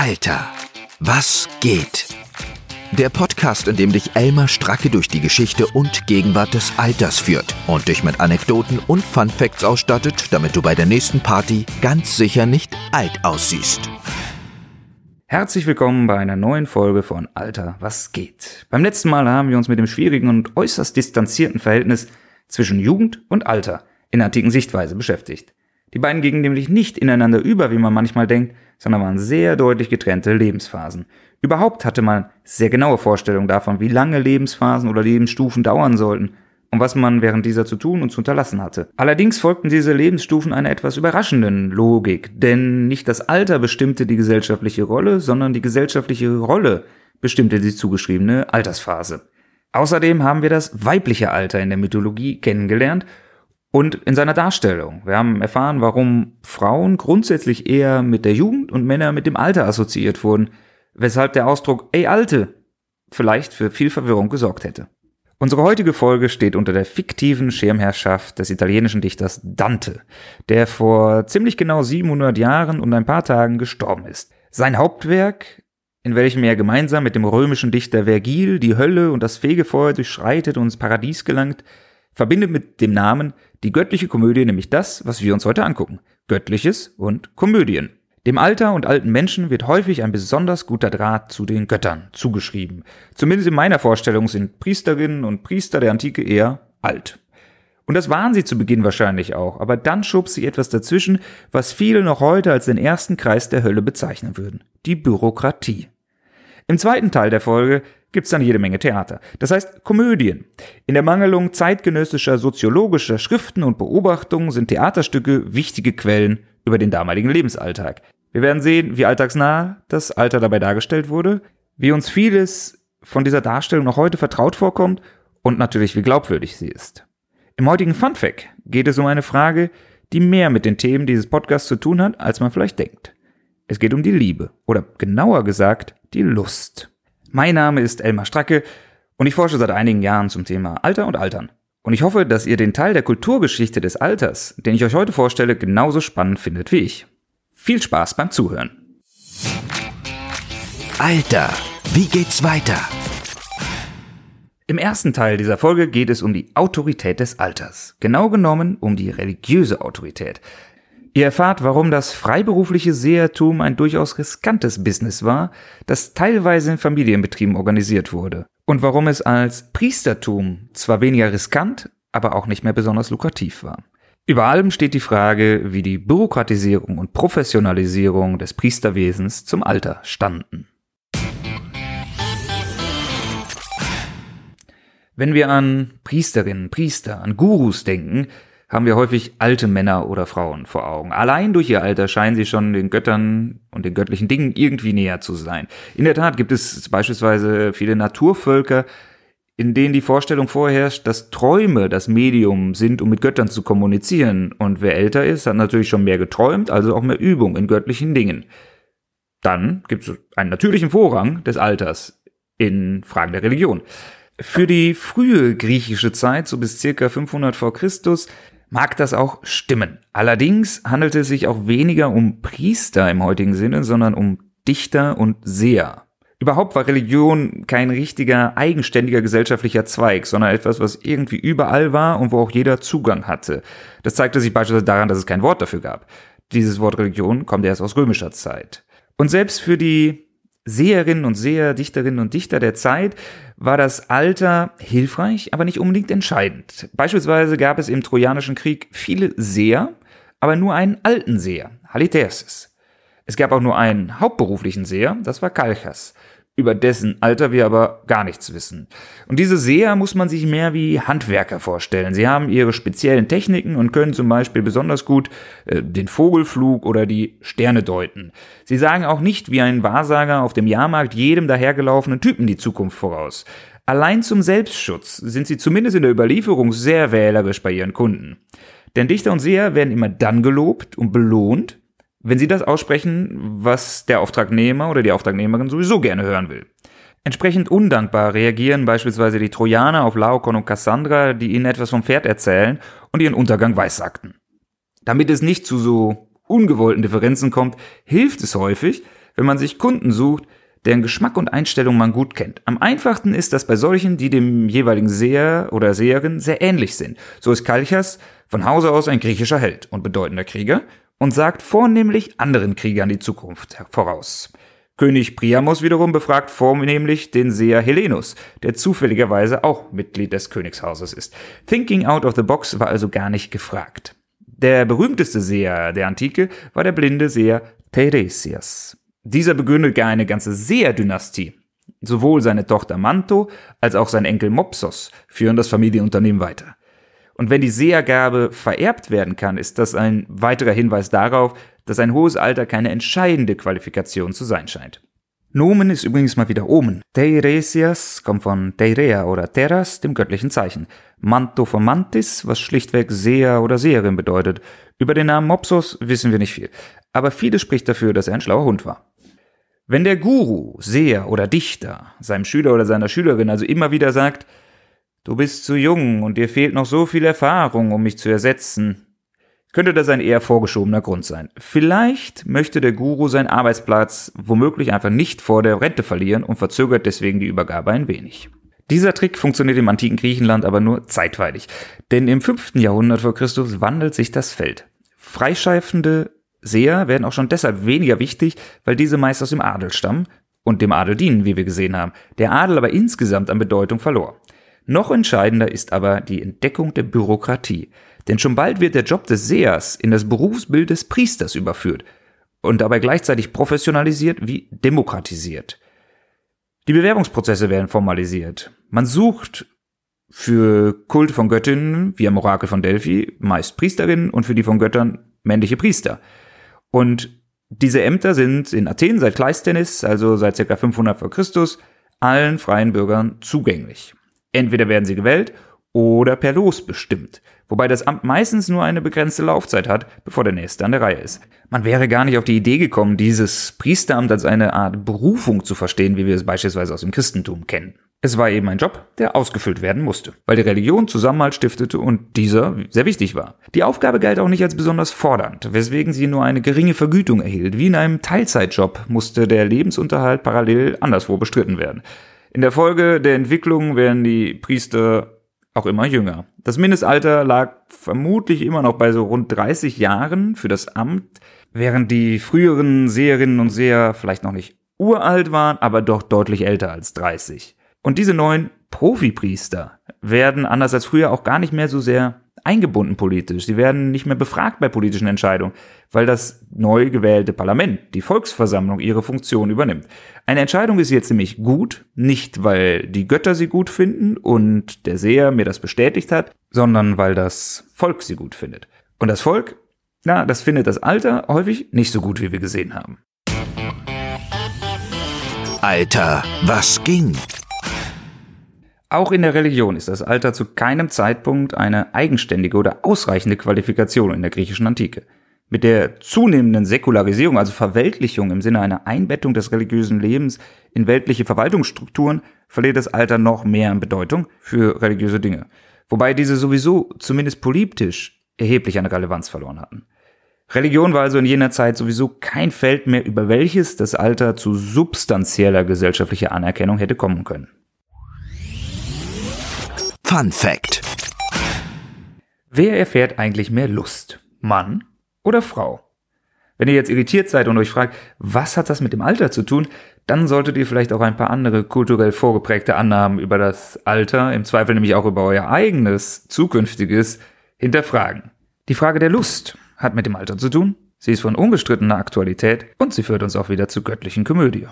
Alter, was geht? Der Podcast, in dem dich Elmar Stracke durch die Geschichte und Gegenwart des Alters führt und dich mit Anekdoten und Fun Facts ausstattet, damit du bei der nächsten Party ganz sicher nicht alt aussiehst. Herzlich willkommen bei einer neuen Folge von Alter, was geht? Beim letzten Mal haben wir uns mit dem schwierigen und äußerst distanzierten Verhältnis zwischen Jugend und Alter in antiken Sichtweise beschäftigt. Die beiden gingen nämlich nicht ineinander über, wie man manchmal denkt, sondern waren sehr deutlich getrennte Lebensphasen. Überhaupt hatte man sehr genaue Vorstellungen davon, wie lange Lebensphasen oder Lebensstufen dauern sollten und was man während dieser zu tun und zu unterlassen hatte. Allerdings folgten diese Lebensstufen einer etwas überraschenden Logik, denn nicht das Alter bestimmte die gesellschaftliche Rolle, sondern die gesellschaftliche Rolle bestimmte die zugeschriebene Altersphase. Außerdem haben wir das weibliche Alter in der Mythologie kennengelernt und in seiner Darstellung. Wir haben erfahren, warum Frauen grundsätzlich eher mit der Jugend und Männer mit dem Alter assoziiert wurden, weshalb der Ausdruck ey Alte vielleicht für viel Verwirrung gesorgt hätte. Unsere heutige Folge steht unter der fiktiven Schirmherrschaft des italienischen Dichters Dante, der vor ziemlich genau 700 Jahren und ein paar Tagen gestorben ist. Sein Hauptwerk, in welchem er gemeinsam mit dem römischen Dichter Vergil die Hölle und das Fegefeuer durchschreitet und ins Paradies gelangt, verbindet mit dem Namen die göttliche Komödie nämlich das, was wir uns heute angucken. Göttliches und Komödien. Dem Alter und alten Menschen wird häufig ein besonders guter Draht zu den Göttern zugeschrieben. Zumindest in meiner Vorstellung sind Priesterinnen und Priester der Antike eher alt. Und das waren sie zu Beginn wahrscheinlich auch, aber dann schob sich etwas dazwischen, was viele noch heute als den ersten Kreis der Hölle bezeichnen würden. Die Bürokratie. Im zweiten Teil der Folge gibt's dann jede Menge Theater. Das heißt Komödien. In der Mangelung zeitgenössischer soziologischer Schriften und Beobachtungen sind Theaterstücke wichtige Quellen über den damaligen Lebensalltag. Wir werden sehen, wie alltagsnah das Alter dabei dargestellt wurde, wie uns vieles von dieser Darstellung noch heute vertraut vorkommt und natürlich wie glaubwürdig sie ist. Im heutigen Funfact geht es um eine Frage, die mehr mit den Themen dieses Podcasts zu tun hat, als man vielleicht denkt. Es geht um die Liebe oder genauer gesagt die Lust. Mein Name ist Elmar Stracke und ich forsche seit einigen Jahren zum Thema Alter und Altern. Und ich hoffe, dass ihr den Teil der Kulturgeschichte des Alters, den ich euch heute vorstelle, genauso spannend findet wie ich. Viel Spaß beim Zuhören. Alter, wie geht's weiter? Im ersten Teil dieser Folge geht es um die Autorität des Alters. Genau genommen um die religiöse Autorität. Ihr erfahrt, warum das freiberufliche Sehertum ein durchaus riskantes Business war, das teilweise in Familienbetrieben organisiert wurde. Und warum es als Priestertum zwar weniger riskant, aber auch nicht mehr besonders lukrativ war. Über allem steht die Frage, wie die Bürokratisierung und Professionalisierung des Priesterwesens zum Alter standen. Wenn wir an Priesterinnen, Priester, an Gurus denken, haben wir häufig alte Männer oder Frauen vor Augen. Allein durch ihr Alter scheinen sie schon den Göttern und den göttlichen Dingen irgendwie näher zu sein. In der Tat gibt es beispielsweise viele Naturvölker, in denen die Vorstellung vorherrscht, dass Träume das Medium sind, um mit Göttern zu kommunizieren. Und wer älter ist, hat natürlich schon mehr geträumt, also auch mehr Übung in göttlichen Dingen. Dann gibt es einen natürlichen Vorrang des Alters in Fragen der Religion. Für die frühe griechische Zeit, so bis circa 500 vor Christus, mag das auch stimmen. Allerdings handelt es sich auch weniger um Priester im heutigen Sinne, sondern um Dichter und Seher. Überhaupt war Religion kein richtiger, eigenständiger gesellschaftlicher Zweig, sondern etwas, was irgendwie überall war und wo auch jeder Zugang hatte. Das zeigte sich beispielsweise daran, dass es kein Wort dafür gab. Dieses Wort Religion kommt erst aus römischer Zeit. Und selbst für die Seherinnen und Seher, Dichterinnen und Dichter der Zeit war das Alter hilfreich, aber nicht unbedingt entscheidend. Beispielsweise gab es im Trojanischen Krieg viele Seher, aber nur einen alten Seher, Halitherses. Es gab auch nur einen hauptberuflichen Seher, das war Kalchas über dessen Alter wir aber gar nichts wissen. Und diese Seher muss man sich mehr wie Handwerker vorstellen. Sie haben ihre speziellen Techniken und können zum Beispiel besonders gut äh, den Vogelflug oder die Sterne deuten. Sie sagen auch nicht wie ein Wahrsager auf dem Jahrmarkt jedem dahergelaufenen Typen die Zukunft voraus. Allein zum Selbstschutz sind sie zumindest in der Überlieferung sehr wählerisch bei ihren Kunden. Denn Dichter und Seher werden immer dann gelobt und belohnt, wenn Sie das aussprechen, was der Auftragnehmer oder die Auftragnehmerin sowieso gerne hören will. Entsprechend undankbar reagieren beispielsweise die Trojaner auf Laokon und Cassandra, die ihnen etwas vom Pferd erzählen und ihren Untergang weissagten. Damit es nicht zu so ungewollten Differenzen kommt, hilft es häufig, wenn man sich Kunden sucht, deren Geschmack und Einstellung man gut kennt. Am einfachsten ist das bei solchen, die dem jeweiligen Seher oder Seherin sehr ähnlich sind. So ist Kalchas von Hause aus ein griechischer Held und bedeutender Krieger und sagt vornehmlich anderen Kriegern die Zukunft voraus. König Priamos wiederum befragt vornehmlich den Seher Helenus, der zufälligerweise auch Mitglied des Königshauses ist. Thinking out of the box war also gar nicht gefragt. Der berühmteste Seher der Antike war der blinde Seher Teiresias. Dieser begründet gar eine ganze Seher-Dynastie. Sowohl seine Tochter Manto als auch sein Enkel Mopsos führen das Familienunternehmen weiter. Und wenn die Sehergabe vererbt werden kann, ist das ein weiterer Hinweis darauf, dass ein hohes Alter keine entscheidende Qualifikation zu sein scheint. Nomen ist übrigens mal wieder Omen. Teiresias kommt von Teirea oder Terras, dem göttlichen Zeichen. Manto von Mantis, was schlichtweg Seher oder Seherin bedeutet. Über den Namen Mopsos wissen wir nicht viel. Aber vieles spricht dafür, dass er ein schlauer Hund war. Wenn der Guru, Seher oder Dichter seinem Schüler oder seiner Schülerin also immer wieder sagt, du bist zu jung und dir fehlt noch so viel Erfahrung, um mich zu ersetzen, könnte das ein eher vorgeschobener Grund sein. Vielleicht möchte der Guru seinen Arbeitsplatz womöglich einfach nicht vor der Rente verlieren und verzögert deswegen die Übergabe ein wenig. Dieser Trick funktioniert im antiken Griechenland aber nur zeitweilig, denn im 5. Jahrhundert vor Christus wandelt sich das Feld. Freischeifende Seher werden auch schon deshalb weniger wichtig, weil diese meist aus dem Adel stammen und dem Adel dienen, wie wir gesehen haben. Der Adel aber insgesamt an Bedeutung verlor. Noch entscheidender ist aber die Entdeckung der Bürokratie. Denn schon bald wird der Job des Sehers in das Berufsbild des Priesters überführt und dabei gleichzeitig professionalisiert wie demokratisiert. Die Bewerbungsprozesse werden formalisiert. Man sucht für Kult von Göttinnen, wie am Orakel von Delphi, meist Priesterinnen und für die von Göttern männliche Priester. Und diese Ämter sind in Athen seit Kleisthenes, also seit ca. 500 vor Christus, allen freien Bürgern zugänglich. Entweder werden sie gewählt oder per Los bestimmt, wobei das Amt meistens nur eine begrenzte Laufzeit hat, bevor der nächste an der Reihe ist. Man wäre gar nicht auf die Idee gekommen, dieses Priesteramt als eine Art Berufung zu verstehen, wie wir es beispielsweise aus dem Christentum kennen. Es war eben ein Job, der ausgefüllt werden musste, weil die Religion Zusammenhalt stiftete und dieser sehr wichtig war. Die Aufgabe galt auch nicht als besonders fordernd, weswegen sie nur eine geringe Vergütung erhielt. Wie in einem Teilzeitjob musste der Lebensunterhalt parallel anderswo bestritten werden. In der Folge der Entwicklung werden die Priester auch immer jünger. Das Mindestalter lag vermutlich immer noch bei so rund 30 Jahren für das Amt, während die früheren Seherinnen und Seher vielleicht noch nicht uralt waren, aber doch deutlich älter als 30. Und diese neuen Profipriester werden anders als früher auch gar nicht mehr so sehr eingebunden politisch. Sie werden nicht mehr befragt bei politischen Entscheidungen, weil das neu gewählte Parlament, die Volksversammlung, ihre Funktion übernimmt. Eine Entscheidung ist jetzt nämlich gut, nicht weil die Götter sie gut finden und der Seher mir das bestätigt hat, sondern weil das Volk sie gut findet. Und das Volk, na, das findet das Alter häufig nicht so gut, wie wir gesehen haben. Alter, was ging? Auch in der Religion ist das Alter zu keinem Zeitpunkt eine eigenständige oder ausreichende Qualifikation in der griechischen Antike. Mit der zunehmenden Säkularisierung, also Verweltlichung im Sinne einer Einbettung des religiösen Lebens in weltliche Verwaltungsstrukturen, verliert das Alter noch mehr an Bedeutung für religiöse Dinge. Wobei diese sowieso, zumindest politisch, erheblich an Relevanz verloren hatten. Religion war also in jener Zeit sowieso kein Feld mehr, über welches das Alter zu substanzieller gesellschaftlicher Anerkennung hätte kommen können. Fun Fact. Wer erfährt eigentlich mehr Lust? Mann oder Frau? Wenn ihr jetzt irritiert seid und euch fragt, was hat das mit dem Alter zu tun, dann solltet ihr vielleicht auch ein paar andere kulturell vorgeprägte Annahmen über das Alter, im Zweifel nämlich auch über euer eigenes zukünftiges, hinterfragen. Die Frage der Lust hat mit dem Alter zu tun, sie ist von unbestrittener Aktualität und sie führt uns auch wieder zur göttlichen Komödie.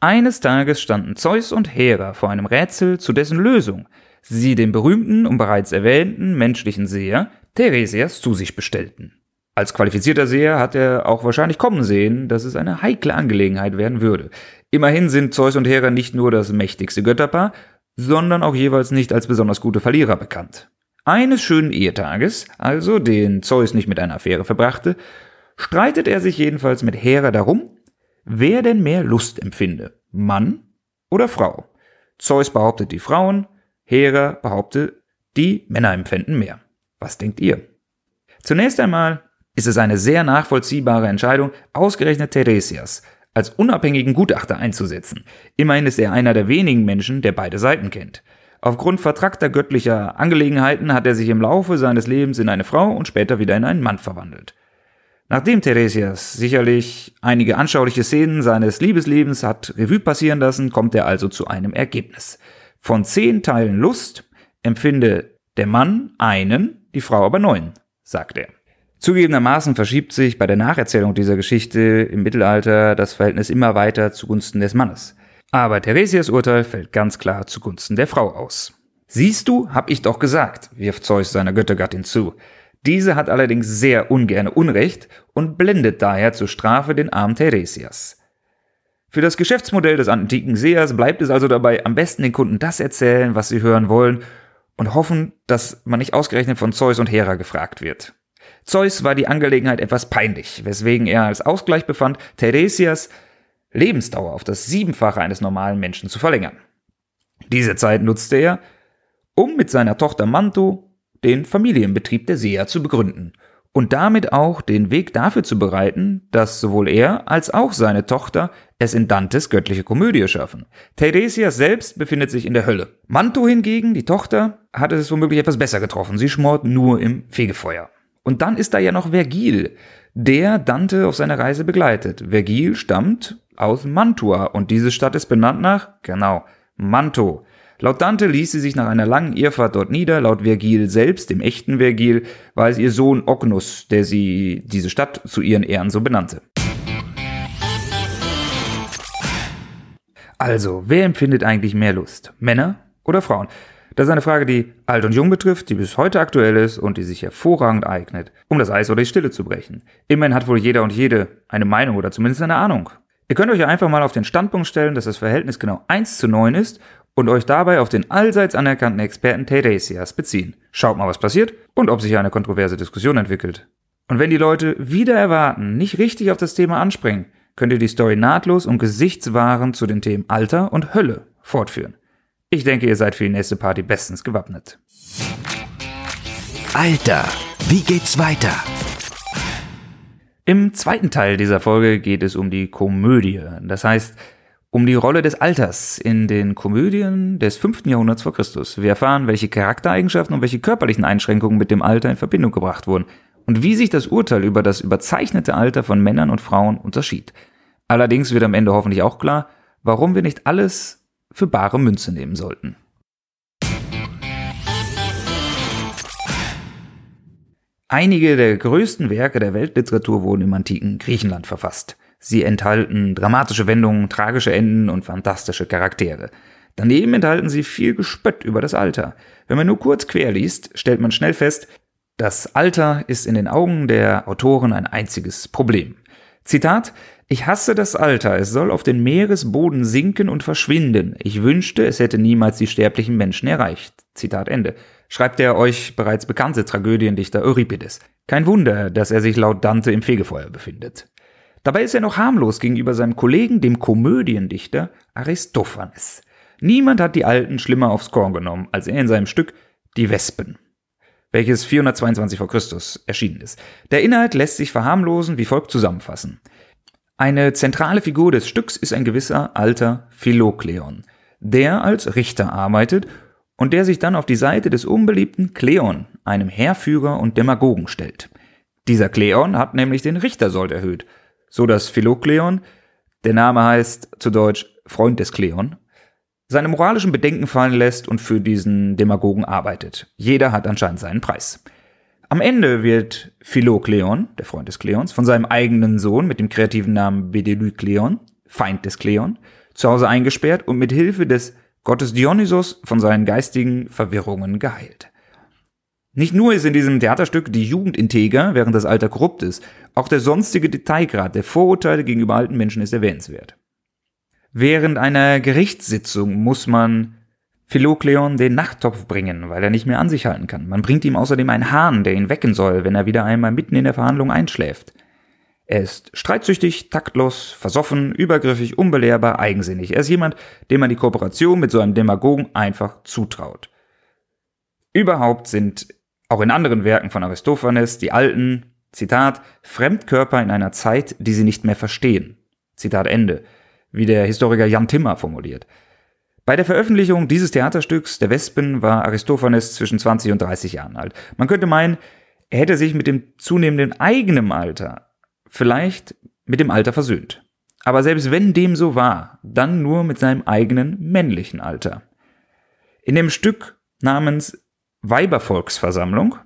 Eines Tages standen Zeus und Hera vor einem Rätsel, zu dessen Lösung sie den berühmten und bereits erwähnten menschlichen Seher Theresias zu sich bestellten. Als qualifizierter Seher hat er auch wahrscheinlich kommen sehen, dass es eine heikle Angelegenheit werden würde. Immerhin sind Zeus und Hera nicht nur das mächtigste Götterpaar, sondern auch jeweils nicht als besonders gute Verlierer bekannt. Eines schönen Ehetages, also den Zeus nicht mit einer Affäre verbrachte, streitet er sich jedenfalls mit Hera darum, wer denn mehr Lust empfinde, Mann oder Frau. Zeus behauptet die Frauen, Hera behauptet, die Männer empfinden mehr. Was denkt ihr? Zunächst einmal ist es eine sehr nachvollziehbare Entscheidung, ausgerechnet Theresias als unabhängigen Gutachter einzusetzen. Immerhin ist er einer der wenigen Menschen, der beide Seiten kennt. Aufgrund vertrackter göttlicher Angelegenheiten hat er sich im Laufe seines Lebens in eine Frau und später wieder in einen Mann verwandelt. Nachdem Theresias sicherlich einige anschauliche Szenen seines Liebeslebens hat Revue passieren lassen, kommt er also zu einem Ergebnis. Von zehn Teilen Lust empfinde der Mann einen, die Frau aber neun, sagt er. Zugegebenermaßen verschiebt sich bei der Nacherzählung dieser Geschichte im Mittelalter das Verhältnis immer weiter zugunsten des Mannes. Aber Theresias Urteil fällt ganz klar zugunsten der Frau aus. Siehst du, hab ich doch gesagt, wirft Zeus seiner Göttergattin zu. Diese hat allerdings sehr ungerne Unrecht und blendet daher zur Strafe den armen Theresias. Für das Geschäftsmodell des antiken Sehers bleibt es also dabei, am besten den Kunden das erzählen, was sie hören wollen und hoffen, dass man nicht ausgerechnet von Zeus und Hera gefragt wird. Zeus war die Angelegenheit etwas peinlich, weswegen er als Ausgleich befand, Theresias Lebensdauer auf das Siebenfache eines normalen Menschen zu verlängern. Diese Zeit nutzte er, um mit seiner Tochter Manto den Familienbetrieb der Seher zu begründen und damit auch den Weg dafür zu bereiten, dass sowohl er als auch seine Tochter es in Dantes göttliche Komödie schaffen. Theresias selbst befindet sich in der Hölle. Manto hingegen, die Tochter, hat es womöglich etwas besser getroffen. Sie schmort nur im Fegefeuer. Und dann ist da ja noch Vergil, der Dante auf seiner Reise begleitet. Vergil stammt aus Mantua und diese Stadt ist benannt nach, genau, Manto. Laut Dante ließ sie sich nach einer langen Irrfahrt dort nieder. Laut Vergil selbst, dem echten Vergil, war es ihr Sohn Ognus, der sie diese Stadt zu ihren Ehren so benannte. Also, wer empfindet eigentlich mehr Lust? Männer oder Frauen? Das ist eine Frage, die alt und jung betrifft, die bis heute aktuell ist und die sich hervorragend eignet, um das Eis oder die Stille zu brechen. Immerhin hat wohl jeder und jede eine Meinung oder zumindest eine Ahnung. Ihr könnt euch einfach mal auf den Standpunkt stellen, dass das Verhältnis genau 1 zu 9 ist und euch dabei auf den allseits anerkannten Experten Theresias beziehen. Schaut mal, was passiert und ob sich eine kontroverse Diskussion entwickelt. Und wenn die Leute wieder erwarten, nicht richtig auf das Thema anspringen, könnt ihr die Story nahtlos und gesichtswahrend zu den Themen Alter und Hölle fortführen. Ich denke, ihr seid für die nächste Party bestens gewappnet. Alter, wie geht's weiter? Im zweiten Teil dieser Folge geht es um die Komödie, das heißt um die Rolle des Alters in den Komödien des 5. Jahrhunderts vor Christus. Wir erfahren, welche Charaktereigenschaften und welche körperlichen Einschränkungen mit dem Alter in Verbindung gebracht wurden und wie sich das Urteil über das überzeichnete Alter von Männern und Frauen unterschied. Allerdings wird am Ende hoffentlich auch klar, warum wir nicht alles für bare Münze nehmen sollten. Einige der größten Werke der Weltliteratur wurden im antiken Griechenland verfasst. Sie enthalten dramatische Wendungen, tragische Enden und fantastische Charaktere. Daneben enthalten sie viel Gespött über das Alter. Wenn man nur kurz quer liest, stellt man schnell fest, das Alter ist in den Augen der Autoren ein einziges Problem. Zitat Ich hasse das Alter, es soll auf den Meeresboden sinken und verschwinden. Ich wünschte, es hätte niemals die sterblichen Menschen erreicht. Zitat Ende schreibt der euch bereits bekannte Tragödiendichter Euripides. Kein Wunder, dass er sich laut Dante im Fegefeuer befindet. Dabei ist er noch harmlos gegenüber seinem Kollegen, dem Komödiendichter Aristophanes. Niemand hat die Alten schlimmer aufs Korn genommen, als er in seinem Stück Die Wespen, welches 422 vor Christus erschienen ist. Der Inhalt lässt sich verharmlosen wie folgt zusammenfassen. Eine zentrale Figur des Stücks ist ein gewisser alter Philokleon, der als Richter arbeitet und der sich dann auf die Seite des unbeliebten Kleon, einem Heerführer und Demagogen, stellt. Dieser Kleon hat nämlich den Richtersold erhöht, so dass Philokleon, der Name heißt zu Deutsch Freund des Kleon, seine moralischen Bedenken fallen lässt und für diesen Demagogen arbeitet. Jeder hat anscheinend seinen Preis. Am Ende wird Philokleon, der Freund des Kleons, von seinem eigenen Sohn mit dem kreativen Namen Bedelykleon, Feind des Kleon, zu Hause eingesperrt und mit Hilfe des Gottes Dionysos von seinen geistigen Verwirrungen geheilt. Nicht nur ist in diesem Theaterstück die Jugend integer, während das Alter korrupt ist, auch der sonstige Detailgrad der Vorurteile gegenüber alten Menschen ist erwähnenswert. Während einer Gerichtssitzung muss man Philokleon den Nachttopf bringen, weil er nicht mehr an sich halten kann. Man bringt ihm außerdem einen Hahn, der ihn wecken soll, wenn er wieder einmal mitten in der Verhandlung einschläft. Er ist streitsüchtig, taktlos, versoffen, übergriffig, unbelehrbar, eigensinnig. Er ist jemand, dem man die Kooperation mit so einem Demagogen einfach zutraut. Überhaupt sind auch in anderen Werken von Aristophanes die Alten Zitat, Fremdkörper in einer Zeit, die sie nicht mehr verstehen. Zitat Ende, wie der Historiker Jan Timmer formuliert. Bei der Veröffentlichung dieses Theaterstücks Der Wespen war Aristophanes zwischen 20 und 30 Jahren alt. Man könnte meinen, er hätte sich mit dem zunehmenden eigenen Alter vielleicht mit dem Alter versöhnt. Aber selbst wenn dem so war, dann nur mit seinem eigenen männlichen Alter. In dem Stück namens Weibervolksversammlung,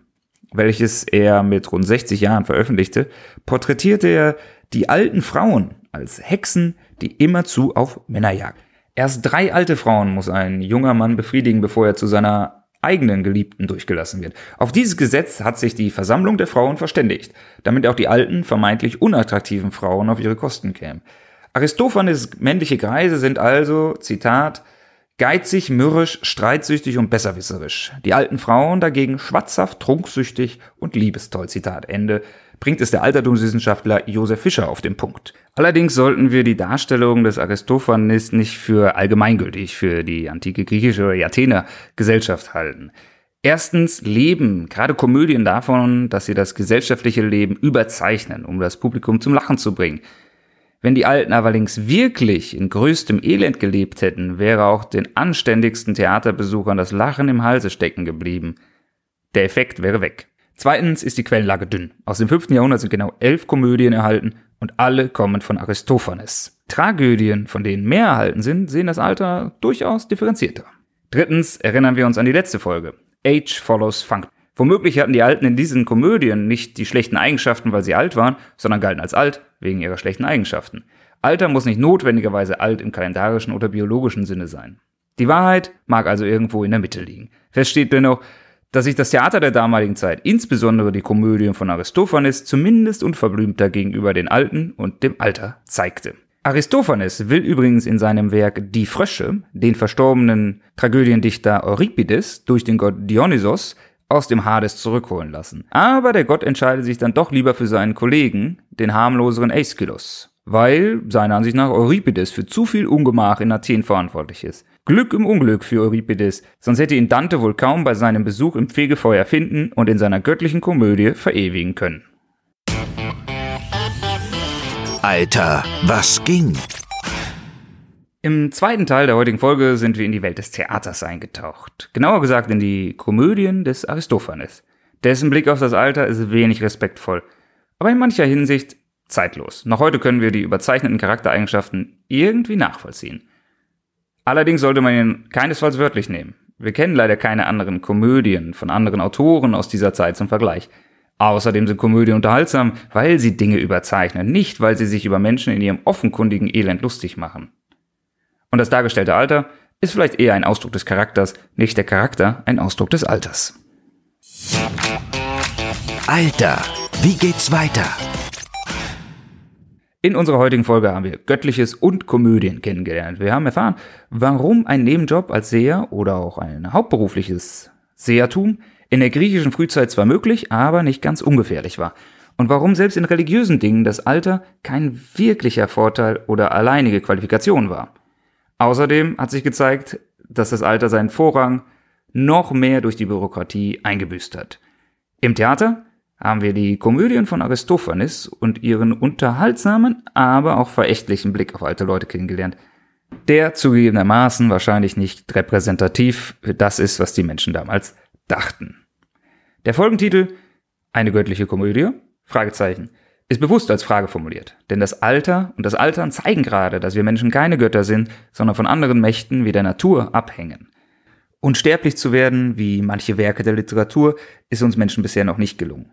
welches er mit rund 60 Jahren veröffentlichte, porträtierte er die alten Frauen als Hexen, die immerzu auf Männer jagen. Erst drei alte Frauen muss ein junger Mann befriedigen, bevor er zu seiner eigenen Geliebten durchgelassen wird. Auf dieses Gesetz hat sich die Versammlung der Frauen verständigt, damit auch die alten, vermeintlich unattraktiven Frauen auf ihre Kosten kämen. Aristophanes männliche Greise sind also, Zitat, geizig, mürrisch, streitsüchtig und besserwisserisch. Die alten Frauen dagegen schwatzhaft, trunksüchtig und liebestoll, Zitat Ende, bringt es der Altertumswissenschaftler Josef Fischer auf den Punkt. Allerdings sollten wir die Darstellung des Aristophanes nicht für allgemeingültig für die antike griechische oder Athener Gesellschaft halten. Erstens leben gerade Komödien davon, dass sie das gesellschaftliche Leben überzeichnen, um das Publikum zum Lachen zu bringen. Wenn die Alten allerdings wirklich in größtem Elend gelebt hätten, wäre auch den anständigsten Theaterbesuchern das Lachen im Halse stecken geblieben. Der Effekt wäre weg. Zweitens ist die Quellenlage dünn. Aus dem 5. Jahrhundert sind genau elf Komödien erhalten und alle kommen von Aristophanes. Tragödien, von denen mehr erhalten sind, sehen das Alter durchaus differenzierter. Drittens erinnern wir uns an die letzte Folge. Age follows Funk. Womöglich hatten die Alten in diesen Komödien nicht die schlechten Eigenschaften, weil sie alt waren, sondern galten als alt wegen ihrer schlechten Eigenschaften. Alter muss nicht notwendigerweise alt im kalendarischen oder biologischen Sinne sein. Die Wahrheit mag also irgendwo in der Mitte liegen. Fest steht dennoch, dass sich das Theater der damaligen Zeit, insbesondere die Komödien von Aristophanes, zumindest unverblümter gegenüber den Alten und dem Alter zeigte. Aristophanes will übrigens in seinem Werk Die Frösche den verstorbenen Tragödiendichter Euripides durch den Gott Dionysos aus dem Hades zurückholen lassen. Aber der Gott entscheidet sich dann doch lieber für seinen Kollegen, den harmloseren Aeschylus, weil seiner Ansicht nach Euripides für zu viel Ungemach in Athen verantwortlich ist. Glück im Unglück für Euripides, sonst hätte ihn Dante wohl kaum bei seinem Besuch im Fegefeuer finden und in seiner göttlichen Komödie verewigen können. Alter, was ging? Im zweiten Teil der heutigen Folge sind wir in die Welt des Theaters eingetaucht. Genauer gesagt in die Komödien des Aristophanes. Dessen Blick auf das Alter ist wenig respektvoll, aber in mancher Hinsicht zeitlos. Noch heute können wir die überzeichneten Charaktereigenschaften irgendwie nachvollziehen. Allerdings sollte man ihn keinesfalls wörtlich nehmen. Wir kennen leider keine anderen Komödien von anderen Autoren aus dieser Zeit zum Vergleich. Außerdem sind Komödien unterhaltsam, weil sie Dinge überzeichnen, nicht weil sie sich über Menschen in ihrem offenkundigen Elend lustig machen. Und das dargestellte Alter ist vielleicht eher ein Ausdruck des Charakters, nicht der Charakter ein Ausdruck des Alters. Alter, wie geht's weiter? In unserer heutigen Folge haben wir Göttliches und Komödien kennengelernt. Wir haben erfahren, warum ein Nebenjob als Seher oder auch ein hauptberufliches Sehertum in der griechischen Frühzeit zwar möglich, aber nicht ganz ungefährlich war. Und warum selbst in religiösen Dingen das Alter kein wirklicher Vorteil oder alleinige Qualifikation war. Außerdem hat sich gezeigt, dass das Alter seinen Vorrang noch mehr durch die Bürokratie eingebüßt hat. Im Theater haben wir die Komödien von Aristophanes und ihren unterhaltsamen, aber auch verächtlichen Blick auf alte Leute kennengelernt, der zugegebenermaßen wahrscheinlich nicht repräsentativ für das ist, was die Menschen damals dachten. Der Folgentitel Eine göttliche Komödie? Fragezeichen ist bewusst als Frage formuliert, denn das Alter und das Altern zeigen gerade, dass wir Menschen keine Götter sind, sondern von anderen Mächten wie der Natur abhängen. Unsterblich zu werden, wie manche Werke der Literatur, ist uns Menschen bisher noch nicht gelungen.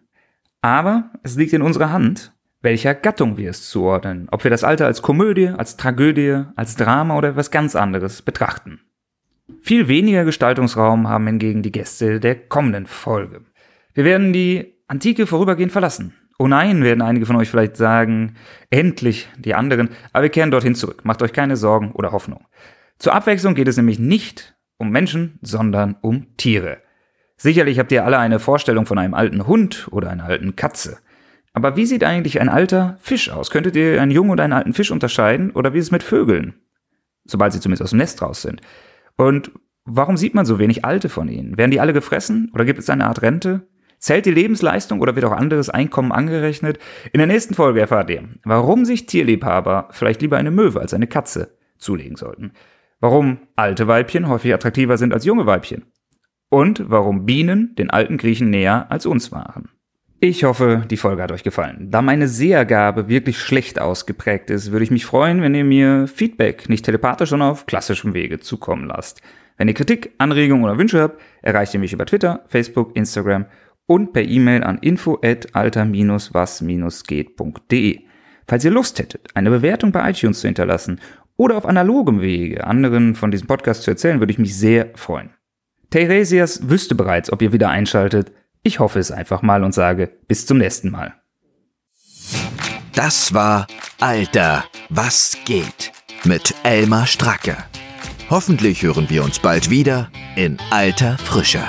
Aber es liegt in unserer Hand, welcher Gattung wir es zuordnen, ob wir das Alter als Komödie, als Tragödie, als Drama oder etwas ganz anderes betrachten. Viel weniger Gestaltungsraum haben hingegen die Gäste der kommenden Folge. Wir werden die Antike vorübergehend verlassen. Oh nein, werden einige von euch vielleicht sagen, endlich die anderen, aber wir kehren dorthin zurück. Macht euch keine Sorgen oder Hoffnung. Zur Abwechslung geht es nämlich nicht um Menschen, sondern um Tiere. Sicherlich habt ihr alle eine Vorstellung von einem alten Hund oder einer alten Katze. Aber wie sieht eigentlich ein alter Fisch aus? Könntet ihr einen jungen oder einen alten Fisch unterscheiden? Oder wie ist es mit Vögeln? Sobald sie zumindest aus dem Nest raus sind. Und warum sieht man so wenig alte von ihnen? Werden die alle gefressen? Oder gibt es eine Art Rente? Zählt die Lebensleistung oder wird auch anderes Einkommen angerechnet? In der nächsten Folge erfahrt ihr, warum sich Tierliebhaber vielleicht lieber eine Möwe als eine Katze zulegen sollten. Warum alte Weibchen häufig attraktiver sind als junge Weibchen. Und warum Bienen den alten Griechen näher als uns waren. Ich hoffe, die Folge hat euch gefallen. Da meine Sehergabe wirklich schlecht ausgeprägt ist, würde ich mich freuen, wenn ihr mir Feedback nicht telepathisch, sondern auf klassischem Wege zukommen lasst. Wenn ihr Kritik, Anregungen oder Wünsche habt, erreicht ihr mich über Twitter, Facebook, Instagram und per E-Mail an info at alter-was-geht.de. Falls ihr Lust hättet, eine Bewertung bei iTunes zu hinterlassen oder auf analogem Wege anderen von diesem Podcast zu erzählen, würde ich mich sehr freuen. Teiresias wüsste bereits, ob ihr wieder einschaltet. Ich hoffe es einfach mal und sage bis zum nächsten Mal. Das war Alter, was geht mit Elmar Stracke. Hoffentlich hören wir uns bald wieder in alter Frische.